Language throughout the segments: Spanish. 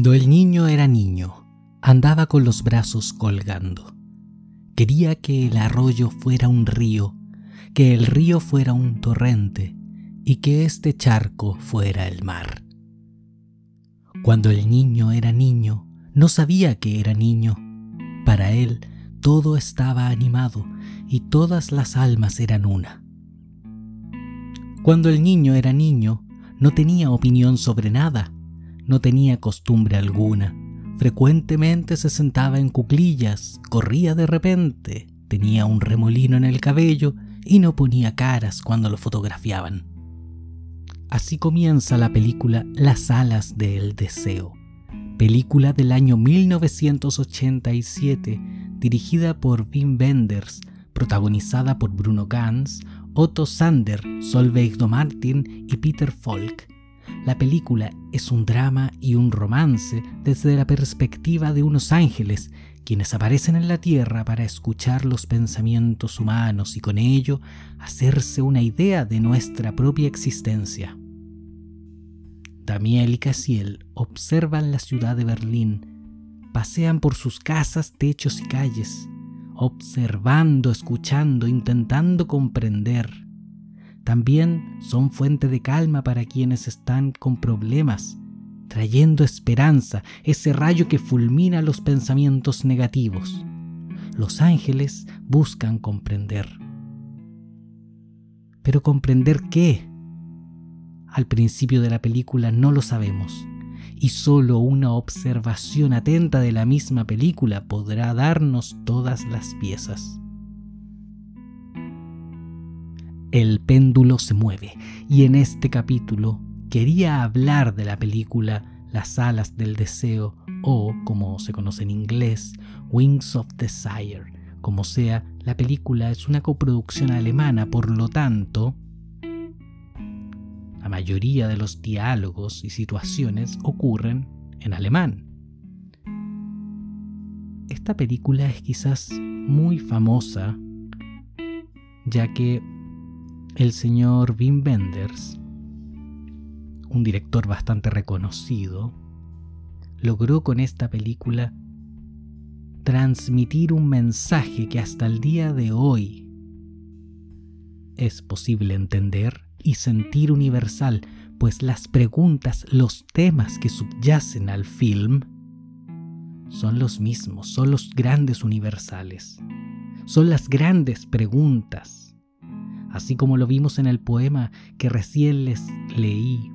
Cuando el niño era niño, andaba con los brazos colgando. Quería que el arroyo fuera un río, que el río fuera un torrente y que este charco fuera el mar. Cuando el niño era niño, no sabía que era niño. Para él todo estaba animado y todas las almas eran una. Cuando el niño era niño, no tenía opinión sobre nada no tenía costumbre alguna. Frecuentemente se sentaba en cuclillas, corría de repente, tenía un remolino en el cabello y no ponía caras cuando lo fotografiaban. Así comienza la película Las alas del deseo, película del año 1987 dirigida por Wim Wenders, protagonizada por Bruno Ganz, Otto Sander, Solveig Martin y Peter Falk la película es un drama y un romance desde la perspectiva de unos ángeles, quienes aparecen en la Tierra para escuchar los pensamientos humanos y con ello hacerse una idea de nuestra propia existencia. Damiel y Casiel observan la ciudad de Berlín, pasean por sus casas, techos y calles, observando, escuchando, intentando comprender también son fuente de calma para quienes están con problemas, trayendo esperanza, ese rayo que fulmina los pensamientos negativos. Los ángeles buscan comprender. Pero comprender qué? Al principio de la película no lo sabemos, y solo una observación atenta de la misma película podrá darnos todas las piezas. El péndulo se mueve y en este capítulo quería hablar de la película Las alas del deseo o, como se conoce en inglés, Wings of Desire. Como sea, la película es una coproducción alemana, por lo tanto, la mayoría de los diálogos y situaciones ocurren en alemán. Esta película es quizás muy famosa, ya que el señor Wim Wenders, un director bastante reconocido, logró con esta película transmitir un mensaje que hasta el día de hoy es posible entender y sentir universal, pues las preguntas, los temas que subyacen al film son los mismos, son los grandes universales, son las grandes preguntas así como lo vimos en el poema que recién les leí,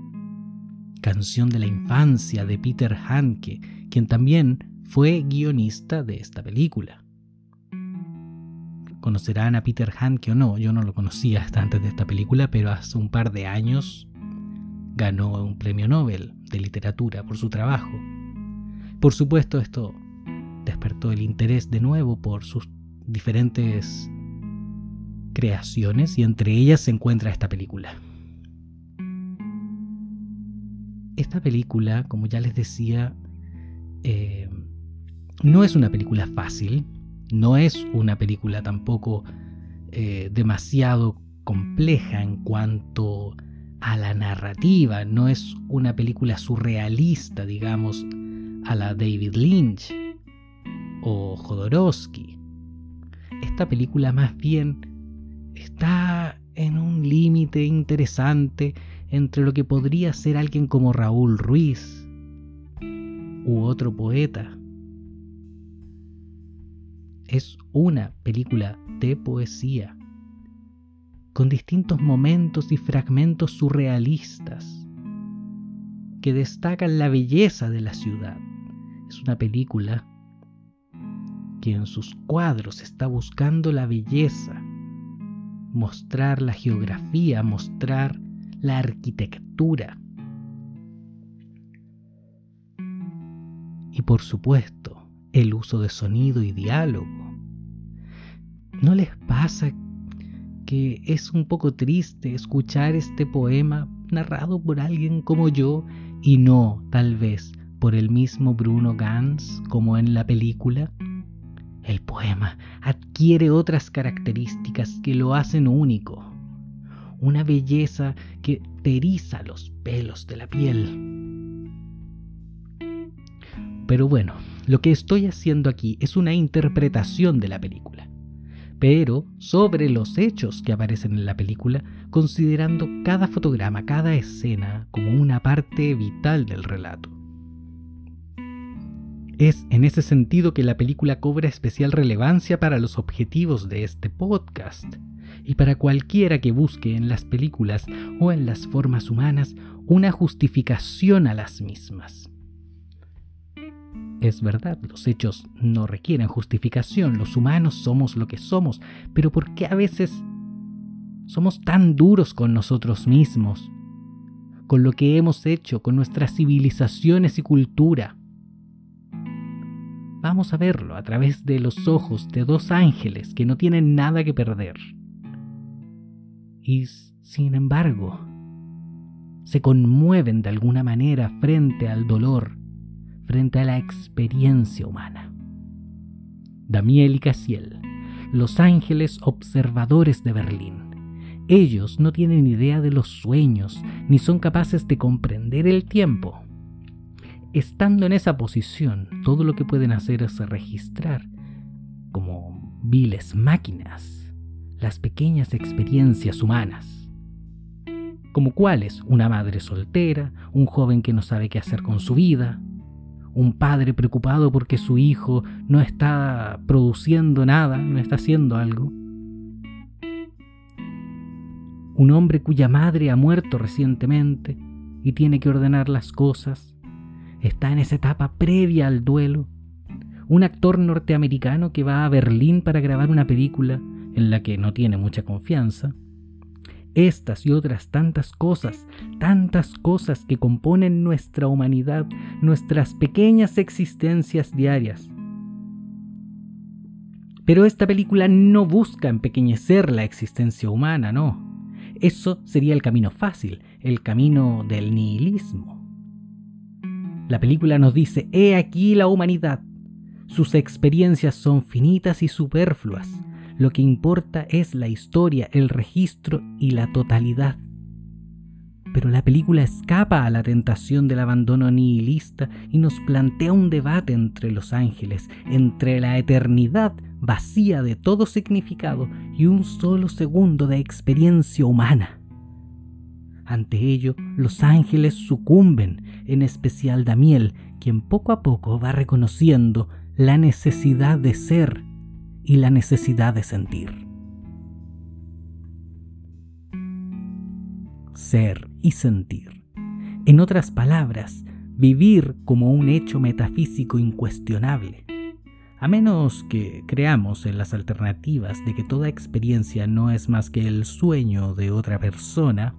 Canción de la Infancia de Peter Hanke, quien también fue guionista de esta película. Conocerán a Peter Hanke o no, yo no lo conocía hasta antes de esta película, pero hace un par de años ganó un premio Nobel de literatura por su trabajo. Por supuesto, esto despertó el interés de nuevo por sus diferentes creaciones y entre ellas se encuentra esta película. Esta película, como ya les decía, eh, no es una película fácil, no es una película tampoco eh, demasiado compleja en cuanto a la narrativa, no es una película surrealista, digamos, a la David Lynch o Jodorowsky. Esta película más bien está en un límite interesante entre lo que podría ser alguien como Raúl Ruiz u otro poeta. Es una película de poesía, con distintos momentos y fragmentos surrealistas que destacan la belleza de la ciudad. Es una película que en sus cuadros está buscando la belleza mostrar la geografía, mostrar la arquitectura. Y por supuesto, el uso de sonido y diálogo. ¿No les pasa que es un poco triste escuchar este poema narrado por alguien como yo y no, tal vez, por el mismo Bruno Gans como en la película? El poema adquiere otras características que lo hacen único, una belleza que te eriza los pelos de la piel. Pero bueno, lo que estoy haciendo aquí es una interpretación de la película, pero sobre los hechos que aparecen en la película, considerando cada fotograma, cada escena como una parte vital del relato. Es en ese sentido que la película cobra especial relevancia para los objetivos de este podcast y para cualquiera que busque en las películas o en las formas humanas una justificación a las mismas. Es verdad, los hechos no requieren justificación, los humanos somos lo que somos, pero ¿por qué a veces somos tan duros con nosotros mismos, con lo que hemos hecho, con nuestras civilizaciones y cultura? Vamos a verlo a través de los ojos de dos ángeles que no tienen nada que perder. Y sin embargo, se conmueven de alguna manera frente al dolor, frente a la experiencia humana. Damiel y Casiel, los ángeles observadores de Berlín. Ellos no tienen idea de los sueños, ni son capaces de comprender el tiempo estando en esa posición, todo lo que pueden hacer es registrar, como viles máquinas, las pequeñas experiencias humanas. Como cuáles, una madre soltera, un joven que no sabe qué hacer con su vida, un padre preocupado porque su hijo no está produciendo nada, no está haciendo algo, un hombre cuya madre ha muerto recientemente y tiene que ordenar las cosas, está en esa etapa previa al duelo. Un actor norteamericano que va a Berlín para grabar una película en la que no tiene mucha confianza. Estas y otras tantas cosas, tantas cosas que componen nuestra humanidad, nuestras pequeñas existencias diarias. Pero esta película no busca empequeñecer la existencia humana, no. Eso sería el camino fácil, el camino del nihilismo. La película nos dice, he aquí la humanidad. Sus experiencias son finitas y superfluas. Lo que importa es la historia, el registro y la totalidad. Pero la película escapa a la tentación del abandono nihilista y nos plantea un debate entre los ángeles, entre la eternidad vacía de todo significado y un solo segundo de experiencia humana. Ante ello, los ángeles sucumben, en especial Damiel, quien poco a poco va reconociendo la necesidad de ser y la necesidad de sentir. Ser y sentir. En otras palabras, vivir como un hecho metafísico incuestionable. A menos que creamos en las alternativas de que toda experiencia no es más que el sueño de otra persona,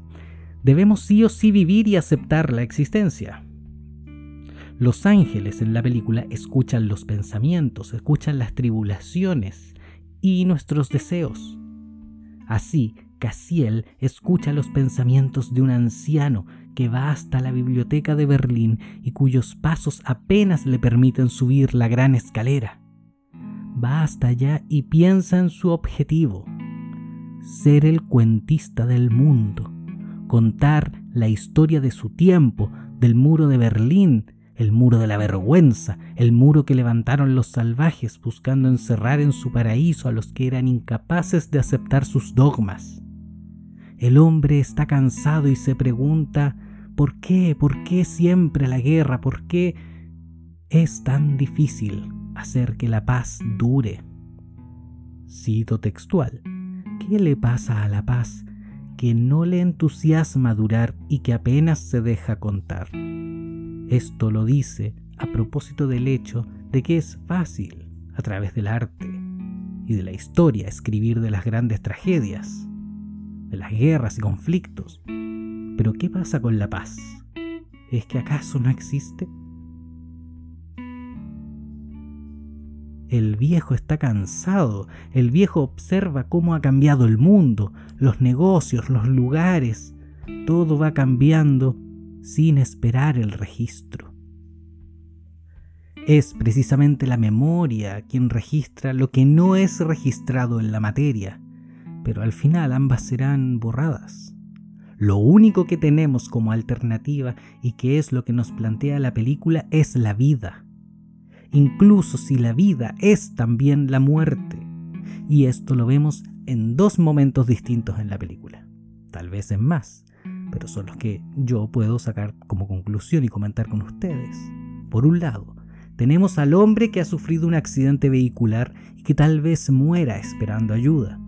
debemos sí o sí vivir y aceptar la existencia. Los ángeles en la película escuchan los pensamientos, escuchan las tribulaciones y nuestros deseos. Así, Casiel escucha los pensamientos de un anciano que va hasta la biblioteca de Berlín y cuyos pasos apenas le permiten subir la gran escalera. Va hasta allá y piensa en su objetivo, ser el cuentista del mundo, contar la historia de su tiempo, del muro de Berlín, el muro de la vergüenza, el muro que levantaron los salvajes buscando encerrar en su paraíso a los que eran incapaces de aceptar sus dogmas. El hombre está cansado y se pregunta, ¿por qué? ¿Por qué siempre la guerra? ¿Por qué es tan difícil hacer que la paz dure? Cito textual. ¿Qué le pasa a la paz que no le entusiasma durar y que apenas se deja contar. Esto lo dice a propósito del hecho de que es fácil, a través del arte y de la historia, escribir de las grandes tragedias, de las guerras y conflictos. Pero ¿qué pasa con la paz? ¿Es que acaso no existe? El viejo está cansado, el viejo observa cómo ha cambiado el mundo, los negocios, los lugares, todo va cambiando sin esperar el registro. Es precisamente la memoria quien registra lo que no es registrado en la materia, pero al final ambas serán borradas. Lo único que tenemos como alternativa y que es lo que nos plantea la película es la vida incluso si la vida es también la muerte. Y esto lo vemos en dos momentos distintos en la película. Tal vez en más, pero son los que yo puedo sacar como conclusión y comentar con ustedes. Por un lado, tenemos al hombre que ha sufrido un accidente vehicular y que tal vez muera esperando ayuda.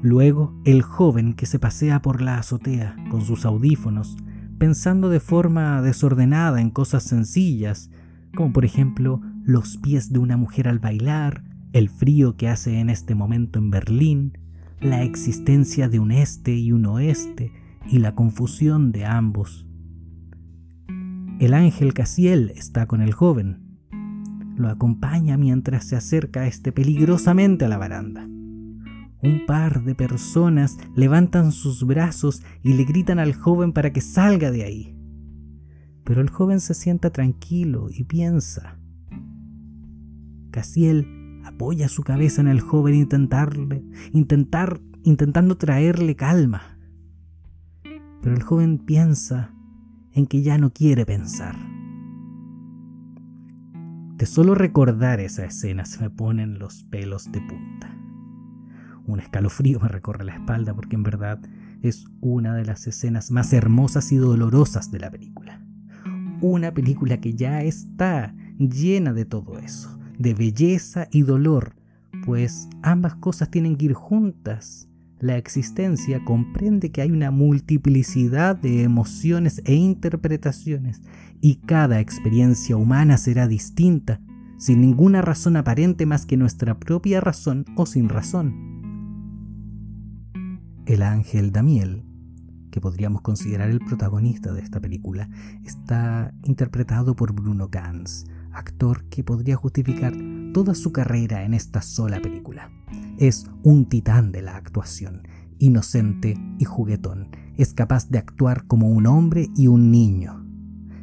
Luego, el joven que se pasea por la azotea con sus audífonos, pensando de forma desordenada en cosas sencillas, como por ejemplo los pies de una mujer al bailar, el frío que hace en este momento en Berlín, la existencia de un este y un oeste y la confusión de ambos. El ángel Casiel está con el joven. Lo acompaña mientras se acerca este peligrosamente a la baranda. Un par de personas levantan sus brazos y le gritan al joven para que salga de ahí. Pero el joven se sienta tranquilo y piensa. Casiel apoya su cabeza en el joven intentarle, intentar, intentando traerle calma. Pero el joven piensa en que ya no quiere pensar. De solo recordar esa escena se me ponen los pelos de punta. Un escalofrío me recorre la espalda porque en verdad es una de las escenas más hermosas y dolorosas de la película. Una película que ya está llena de todo eso, de belleza y dolor, pues ambas cosas tienen que ir juntas. La existencia comprende que hay una multiplicidad de emociones e interpretaciones y cada experiencia humana será distinta, sin ninguna razón aparente más que nuestra propia razón o sin razón. El ángel Damiel, que podríamos considerar el protagonista de esta película, está interpretado por Bruno Ganz, actor que podría justificar toda su carrera en esta sola película. Es un titán de la actuación, inocente y juguetón. Es capaz de actuar como un hombre y un niño.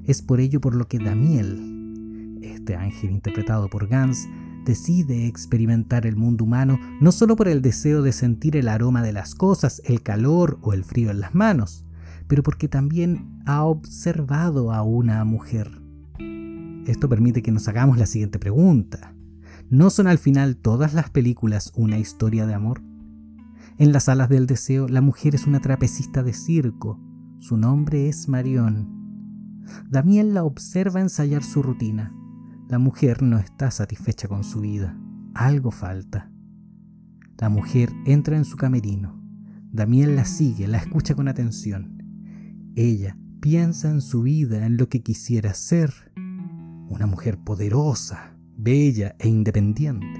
Es por ello por lo que Damiel, este ángel interpretado por Gans, decide experimentar el mundo humano no solo por el deseo de sentir el aroma de las cosas, el calor o el frío en las manos, pero porque también ha observado a una mujer. Esto permite que nos hagamos la siguiente pregunta. ¿No son al final todas las películas una historia de amor? En las alas del deseo, la mujer es una trapecista de circo. Su nombre es Marion. Damián la observa ensayar su rutina. La mujer no está satisfecha con su vida. Algo falta. La mujer entra en su camerino. Damián la sigue, la escucha con atención. Ella piensa en su vida, en lo que quisiera ser. Una mujer poderosa, bella e independiente.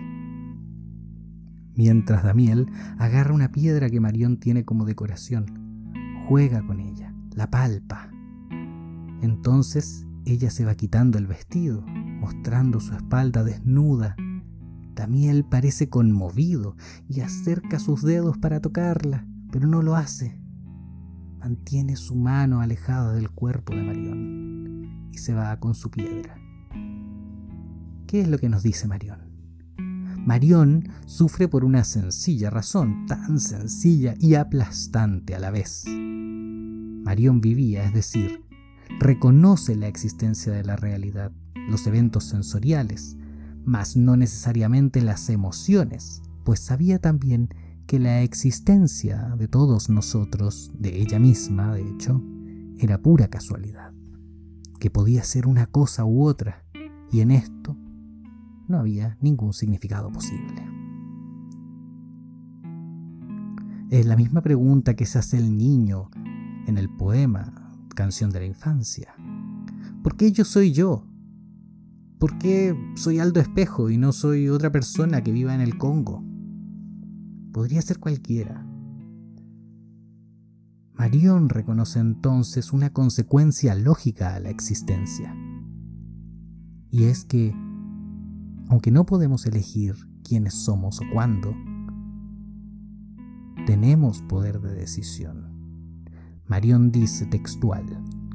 Mientras Damiel agarra una piedra que Marión tiene como decoración, juega con ella, la palpa. Entonces ella se va quitando el vestido, mostrando su espalda desnuda. Damiel parece conmovido y acerca sus dedos para tocarla, pero no lo hace. Mantiene su mano alejada del cuerpo de Marión y se va con su piedra. ¿Qué es lo que nos dice Marión? Marión sufre por una sencilla razón, tan sencilla y aplastante a la vez. Marión vivía, es decir, reconoce la existencia de la realidad, los eventos sensoriales, mas no necesariamente las emociones, pues sabía también que la existencia de todos nosotros, de ella misma, de hecho, era pura casualidad, que podía ser una cosa u otra, y en esto no había ningún significado posible. Es la misma pregunta que se hace el niño en el poema Canción de la Infancia. ¿Por qué yo soy yo? ¿Por qué soy Aldo Espejo y no soy otra persona que viva en el Congo? Podría ser cualquiera. Marión reconoce entonces una consecuencia lógica a la existencia. Y es que, aunque no podemos elegir quiénes somos o cuándo, tenemos poder de decisión. Marión dice textual,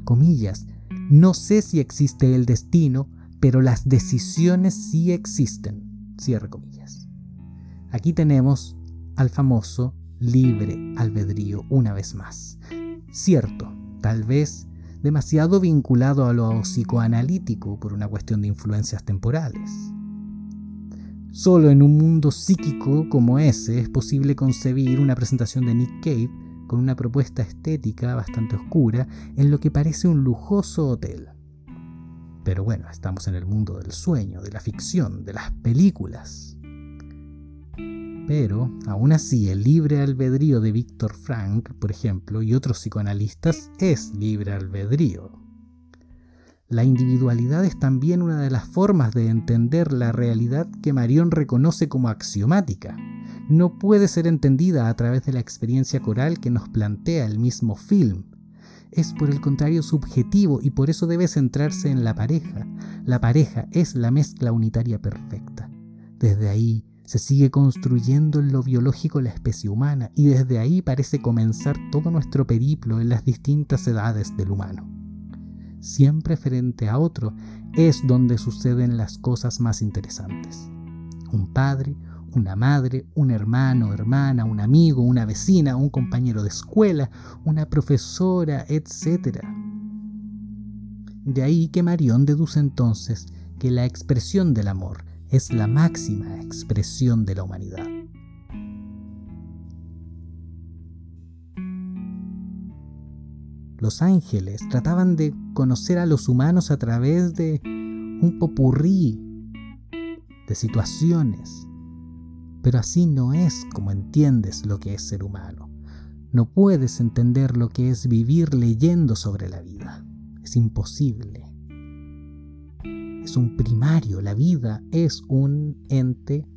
comillas, no sé si existe el destino, pero las decisiones sí existen. Cierre comillas. Aquí tenemos al famoso libre albedrío una vez más. Cierto, tal vez demasiado vinculado a lo psicoanalítico por una cuestión de influencias temporales. Solo en un mundo psíquico como ese es posible concebir una presentación de Nick Cave con una propuesta estética bastante oscura en lo que parece un lujoso hotel. Pero bueno, estamos en el mundo del sueño, de la ficción, de las películas. Pero, aún así, el libre albedrío de Víctor Frank, por ejemplo, y otros psicoanalistas es libre albedrío. La individualidad es también una de las formas de entender la realidad que Marion reconoce como axiomática. No puede ser entendida a través de la experiencia coral que nos plantea el mismo film. Es por el contrario subjetivo y por eso debe centrarse en la pareja. La pareja es la mezcla unitaria perfecta. Desde ahí, se sigue construyendo en lo biológico la especie humana y desde ahí parece comenzar todo nuestro periplo en las distintas edades del humano. Siempre frente a otro es donde suceden las cosas más interesantes. Un padre, una madre, un hermano, hermana, un amigo, una vecina, un compañero de escuela, una profesora, etc. De ahí que Marión deduce entonces que la expresión del amor es la máxima expresión de la humanidad. Los ángeles trataban de conocer a los humanos a través de un popurrí de situaciones, pero así no es como entiendes lo que es ser humano. No puedes entender lo que es vivir leyendo sobre la vida. Es imposible es un primario, la vida es un ente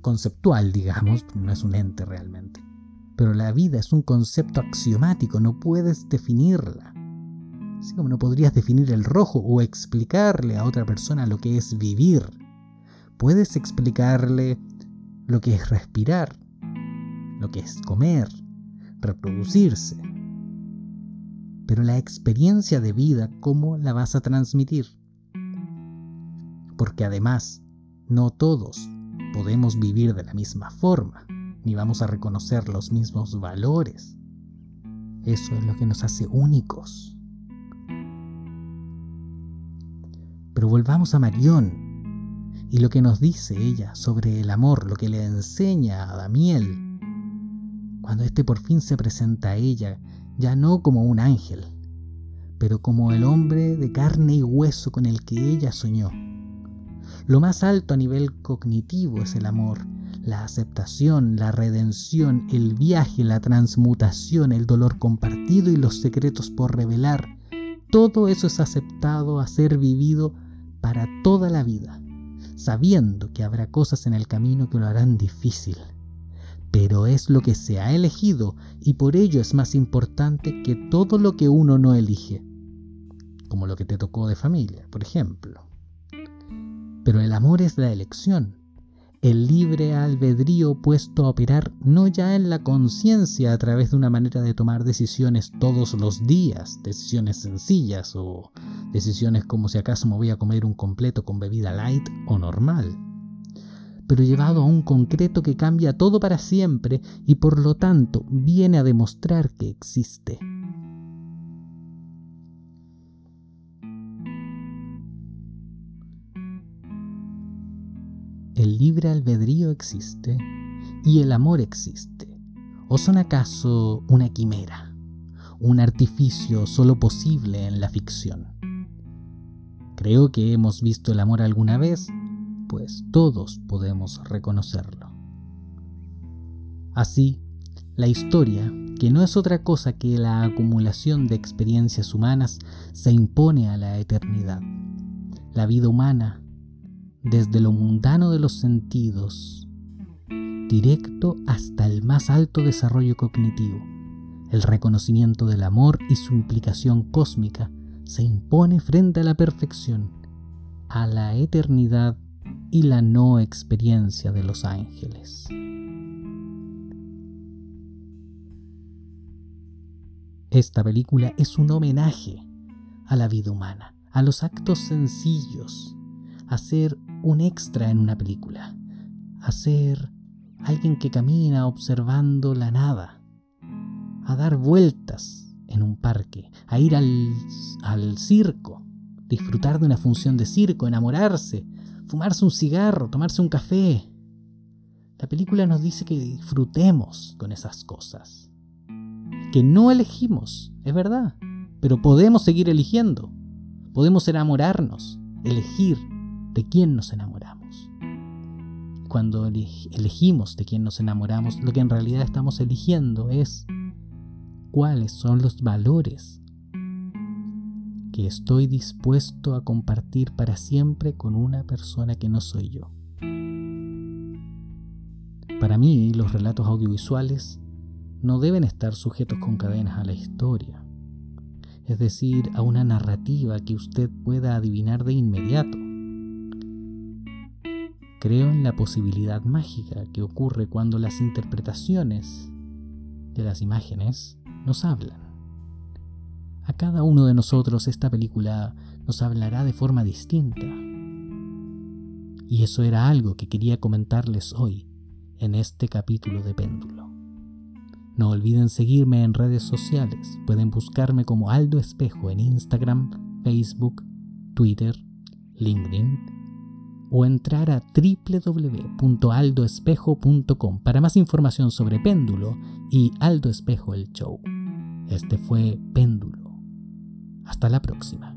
conceptual, digamos, no es un ente realmente. Pero la vida es un concepto axiomático, no puedes definirla. Así como no podrías definir el rojo o explicarle a otra persona lo que es vivir. Puedes explicarle lo que es respirar, lo que es comer, reproducirse. Pero la experiencia de vida, ¿cómo la vas a transmitir? porque además no todos podemos vivir de la misma forma, ni vamos a reconocer los mismos valores. Eso es lo que nos hace únicos. Pero volvamos a Marión y lo que nos dice ella sobre el amor, lo que le enseña a Damiel, cuando éste por fin se presenta a ella, ya no como un ángel, pero como el hombre de carne y hueso con el que ella soñó. Lo más alto a nivel cognitivo es el amor, la aceptación, la redención, el viaje, la transmutación, el dolor compartido y los secretos por revelar. Todo eso es aceptado a ser vivido para toda la vida, sabiendo que habrá cosas en el camino que lo harán difícil. Pero es lo que se ha elegido y por ello es más importante que todo lo que uno no elige, como lo que te tocó de familia, por ejemplo. Pero el amor es la elección, el libre albedrío puesto a operar no ya en la conciencia a través de una manera de tomar decisiones todos los días, decisiones sencillas o decisiones como si acaso me voy a comer un completo con bebida light o normal, pero llevado a un concreto que cambia todo para siempre y por lo tanto viene a demostrar que existe. ¿El libre albedrío existe y el amor existe? ¿O son acaso una quimera, un artificio solo posible en la ficción? Creo que hemos visto el amor alguna vez, pues todos podemos reconocerlo. Así, la historia, que no es otra cosa que la acumulación de experiencias humanas, se impone a la eternidad. La vida humana desde lo mundano de los sentidos, directo hasta el más alto desarrollo cognitivo. El reconocimiento del amor y su implicación cósmica se impone frente a la perfección, a la eternidad y la no experiencia de los ángeles. Esta película es un homenaje a la vida humana, a los actos sencillos, a ser un extra en una película, a ser alguien que camina observando la nada, a dar vueltas en un parque, a ir al, al circo, disfrutar de una función de circo, enamorarse, fumarse un cigarro, tomarse un café. La película nos dice que disfrutemos con esas cosas. Que no elegimos, es verdad, pero podemos seguir eligiendo. Podemos enamorarnos, elegir de quién nos enamoramos. Cuando elegimos de quién nos enamoramos, lo que en realidad estamos eligiendo es cuáles son los valores que estoy dispuesto a compartir para siempre con una persona que no soy yo. Para mí, los relatos audiovisuales no deben estar sujetos con cadenas a la historia, es decir, a una narrativa que usted pueda adivinar de inmediato. Creo en la posibilidad mágica que ocurre cuando las interpretaciones de las imágenes nos hablan. A cada uno de nosotros esta película nos hablará de forma distinta. Y eso era algo que quería comentarles hoy en este capítulo de Péndulo. No olviden seguirme en redes sociales. Pueden buscarme como Aldo Espejo en Instagram, Facebook, Twitter, LinkedIn o entrar a www.aldoespejo.com para más información sobre Péndulo y Aldo Espejo el Show. Este fue Péndulo hasta la próxima.